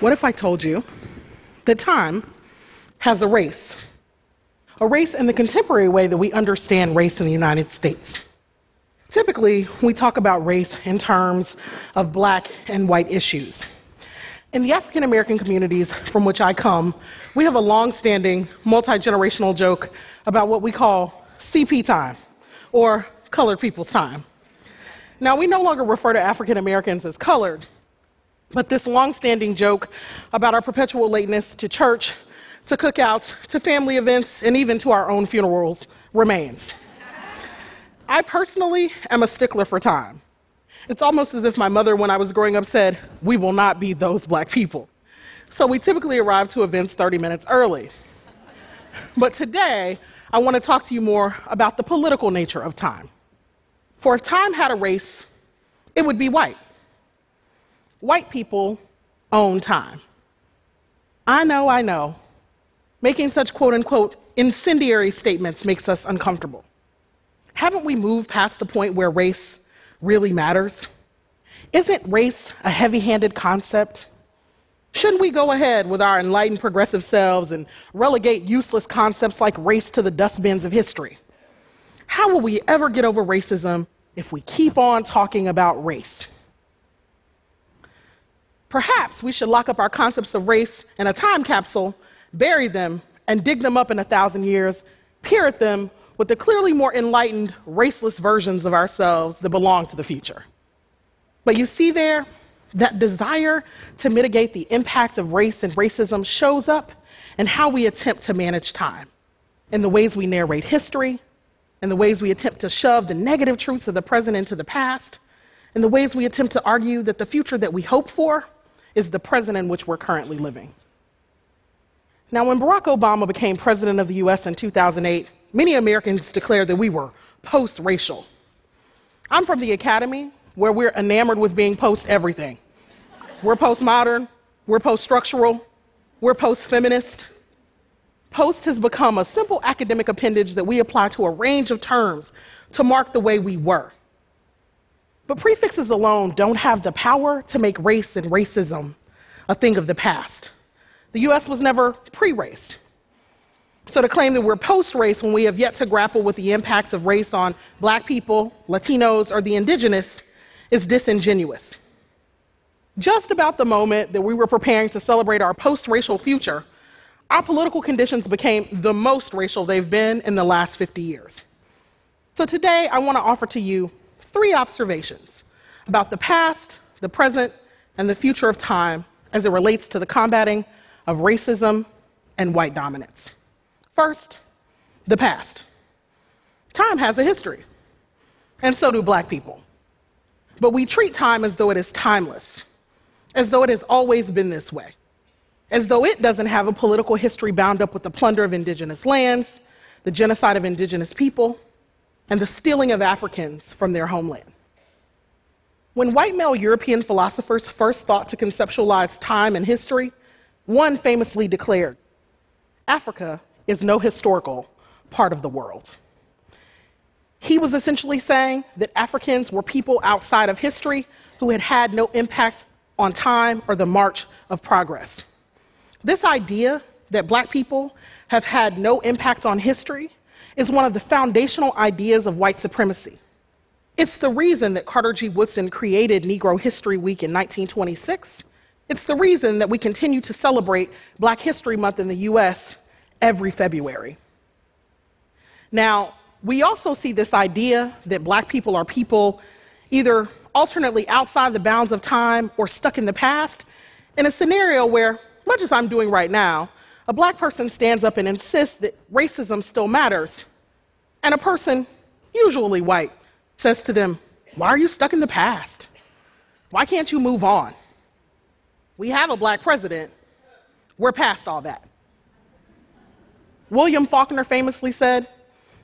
What if I told you that time has a race? A race in the contemporary way that we understand race in the United States. Typically, we talk about race in terms of black and white issues. In the African American communities from which I come, we have a long standing, multi generational joke about what we call CP time, or colored people's time. Now, we no longer refer to African Americans as colored, but this long-standing joke about our perpetual lateness to church, to cookouts, to family events, and even to our own funerals remains. I personally am a stickler for time. It's almost as if my mother, when I was growing up, said, We will not be those black people. So we typically arrive to events 30 minutes early. But today, I want to talk to you more about the political nature of time. For if time had a race, it would be white white people own time. I know, I know. Making such quote unquote incendiary statements makes us uncomfortable. Haven't we moved past the point where race really matters? Isn't race a heavy handed concept? Shouldn't we go ahead with our enlightened progressive selves and relegate useless concepts like race to the dustbins of history? How will we ever get over racism if we keep on talking about race? Perhaps we should lock up our concepts of race in a time capsule, bury them, and dig them up in a thousand years, peer at them with the clearly more enlightened, raceless versions of ourselves that belong to the future. But you see there, that desire to mitigate the impact of race and racism shows up in how we attempt to manage time, in the ways we narrate history, in the ways we attempt to shove the negative truths of the present into the past, in the ways we attempt to argue that the future that we hope for is the present in which we're currently living. Now, when Barack Obama became president of the US in 2008, many Americans declared that we were post racial. I'm from the academy where we're enamored with being post everything. We're postmodern, we're post structural, we're post feminist. Post has become a simple academic appendage that we apply to a range of terms to mark the way we were. But prefixes alone don't have the power to make race and racism a thing of the past. The US was never pre race. So to claim that we're post race when we have yet to grapple with the impact of race on black people, Latinos, or the indigenous is disingenuous. Just about the moment that we were preparing to celebrate our post racial future, our political conditions became the most racial they've been in the last 50 years. So today, I want to offer to you three observations about the past, the present, and the future of time as it relates to the combating of racism and white dominance. First, the past. Time has a history, and so do black people. But we treat time as though it is timeless, as though it has always been this way, as though it doesn't have a political history bound up with the plunder of indigenous lands, the genocide of indigenous people, and the stealing of Africans from their homeland. When white male European philosophers first thought to conceptualize time and history, one famously declared Africa is no historical part of the world. He was essentially saying that Africans were people outside of history who had had no impact on time or the march of progress. This idea that black people have had no impact on history is one of the foundational ideas of white supremacy. It's the reason that Carter G. Woodson created Negro History Week in 1926. It's the reason that we continue to celebrate Black History Month in the US every February. Now, we also see this idea that black people are people either alternately outside the bounds of time or stuck in the past in a scenario where, much as I'm doing right now, a black person stands up and insists that racism still matters, and a person, usually white, says to them, Why are you stuck in the past? Why can't you move on? We have a black president. We're past all that. William Faulkner famously said,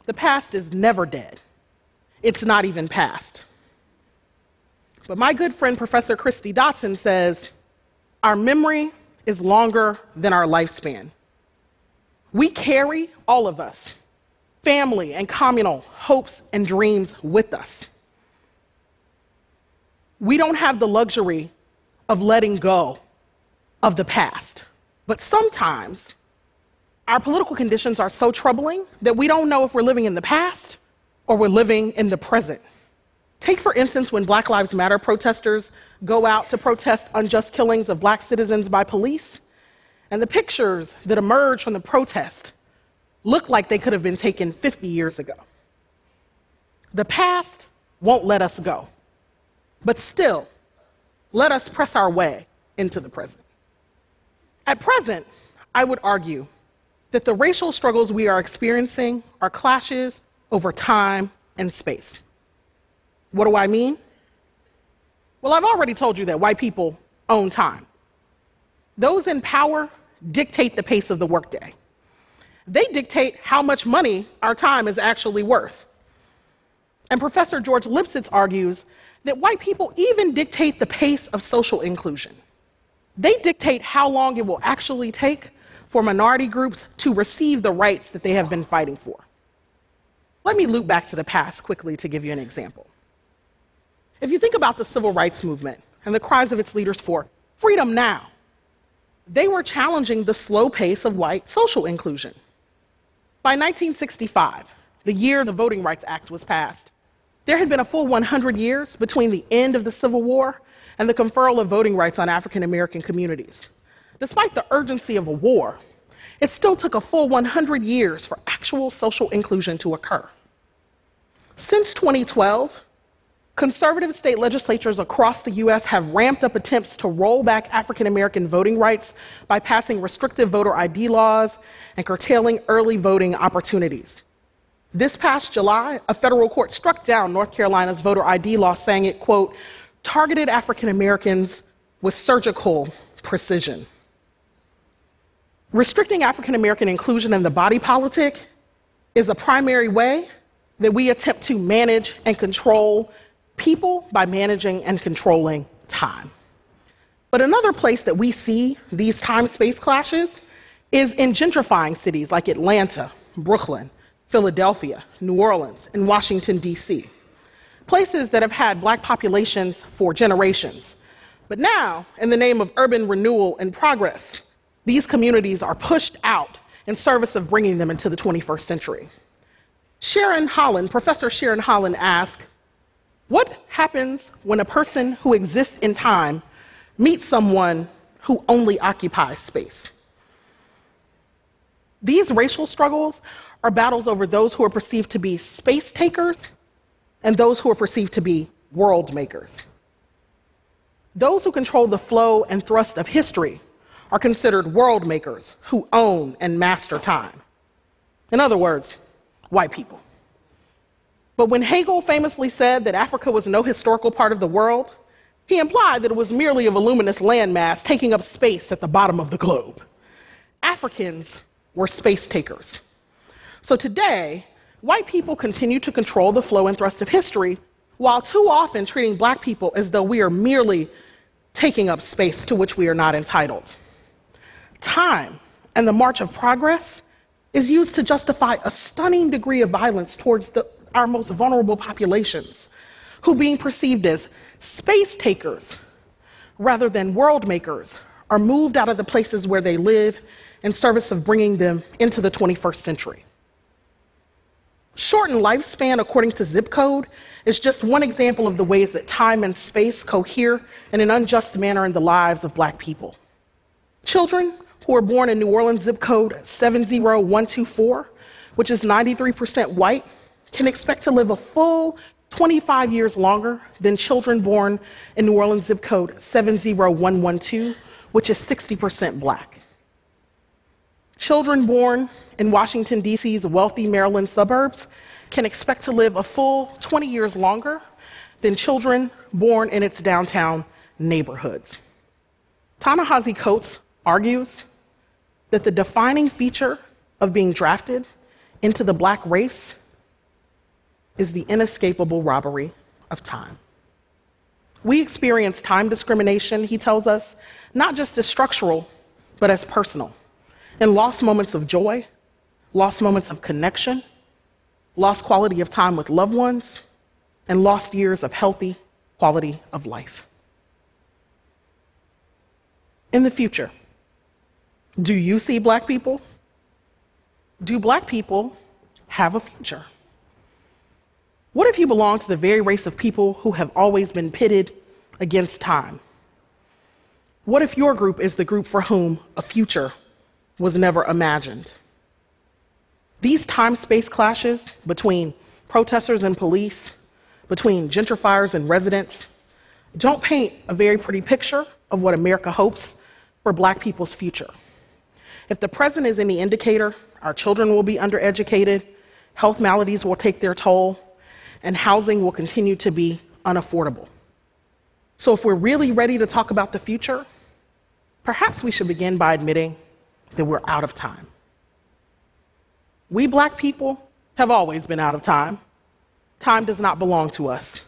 The past is never dead. It's not even past. But my good friend, Professor Kristie Dotson, says, Our memory is longer than our lifespan. We carry, all of us, family and communal hopes and dreams with us. We don't have the luxury of letting go of the past. But sometimes our political conditions are so troubling that we don't know if we're living in the past or we're living in the present. Take, for instance, when Black Lives Matter protesters go out to protest unjust killings of black citizens by police, and the pictures that emerge from the protest look like they could have been taken 50 years ago. The past won't let us go, but still, let us press our way into the present. At present, I would argue that the racial struggles we are experiencing are clashes over time and space. What do I mean? Well, I've already told you that white people own time. Those in power dictate the pace of the workday. They dictate how much money our time is actually worth. And Professor George Lipsitz argues that white people even dictate the pace of social inclusion. They dictate how long it will actually take for minority groups to receive the rights that they have been fighting for. Let me loop back to the past quickly to give you an example. If you think about the civil rights movement and the cries of its leaders for freedom now, they were challenging the slow pace of white social inclusion. By 1965, the year the Voting Rights Act was passed, there had been a full 100 years between the end of the Civil War and the conferral of voting rights on African American communities. Despite the urgency of a war, it still took a full 100 years for actual social inclusion to occur. Since 2012, conservative state legislatures across the US have ramped up attempts to roll back African American voting rights by passing restrictive voter ID laws and curtailing early voting opportunities. This past July, a federal court struck down North Carolina's voter ID law, saying it, quote, targeted African Americans with surgical precision. Restricting African American inclusion in the body politic is a primary way that we attempt to manage and control people by managing and controlling time. But another place that we see these time space clashes is in gentrifying cities like Atlanta, Brooklyn, Philadelphia, New Orleans, and Washington, D.C places that have had black populations for generations. But now, in the name of urban renewal and progress, these communities are pushed out in service of bringing them into the 21st century. Sharon Holland, Professor Sharon Holland asked, What happens when a person who exists in time meets someone who only occupies space? These racial struggles are battles over those who are perceived to be space takers and those who are perceived to be world makers. Those who control the flow and thrust of history are considered world makers who own and master time. In other words, white people. But when Hegel famously said that Africa was no historical part of the world, he implied that it was merely a voluminous landmass taking up space at the bottom of the globe. Africans were space takers. So today, white people continue to control the flow and thrust of history, while too often treating black people as though we are merely taking up space to which we are not entitled. Time and the march of progress is used to justify a stunning degree of violence towards the, our most vulnerable populations, who, being perceived as space takers rather than world makers, are moved out of the places where they live in service of bringing them into the 21st century. Shortened lifespan, according to zip code, is just one example of the ways that time and space cohere in an unjust manner in the lives of black people. Children who are born in New Orleans zip code 70124, which is 93% white, can expect to live a full 25 years longer than children born in New Orleans zip code 70112, which is 60% black. Children born in Washington, D.C.'s wealthy Maryland suburbs can expect to live a full 20 years longer than children born in its downtown neighborhoods. Ta-Nehisi Coates argues that the defining feature of being drafted into the black race is the inescapable robbery of time. We experience time discrimination, he tells us, not just as structural, but as personal, in lost moments of joy, lost moments of connection, lost quality of time with loved ones, and lost years of healthy quality of life. in the future, do you see black people? Do black people have a future? What if you belong to the very race of people who have always been pitted against time? What if your group is the group for whom a future was never imagined? These time space clashes between protesters and police, between gentrifiers and residents, don't paint a very pretty picture of what America hopes for black people's future. If the present is any indicator, our children will be undereducated, health maladies will take their toll, and housing will continue to be unaffordable. So, if we're really ready to talk about the future, perhaps we should begin by admitting that we're out of time. We black people have always been out of time. Time does not belong to us.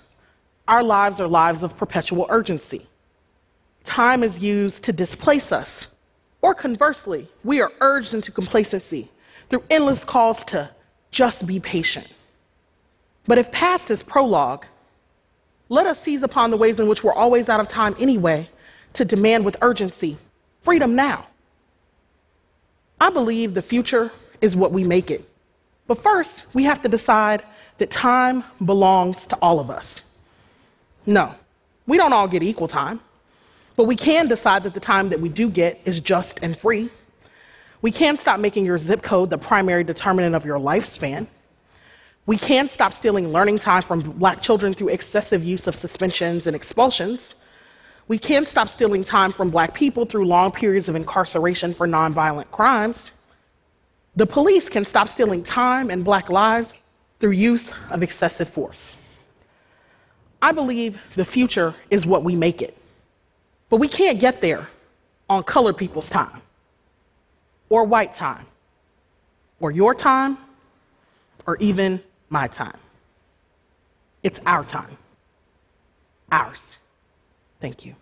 Our lives are lives of perpetual urgency. Time is used to displace us, or conversely, we are urged into complacency through endless calls to just be patient. But if past is prologue, let us seize upon the ways in which we're always out of time anyway to demand with urgency freedom now. I believe the future is what we make it. But first, we have to decide that time belongs to all of us. No, we don't all get equal time, but we can decide that the time that we do get is just and free. We can stop making your zip code the primary determinant of your lifespan. We can't stop stealing learning time from black children through excessive use of suspensions and expulsions. We can't stop stealing time from black people through long periods of incarceration for nonviolent crimes. The police can stop stealing time and black lives through use of excessive force. I believe the future is what we make it. But we can't get there on colored people's time, or white time, or your time, or even my time. It's our time. Ours. Thank you.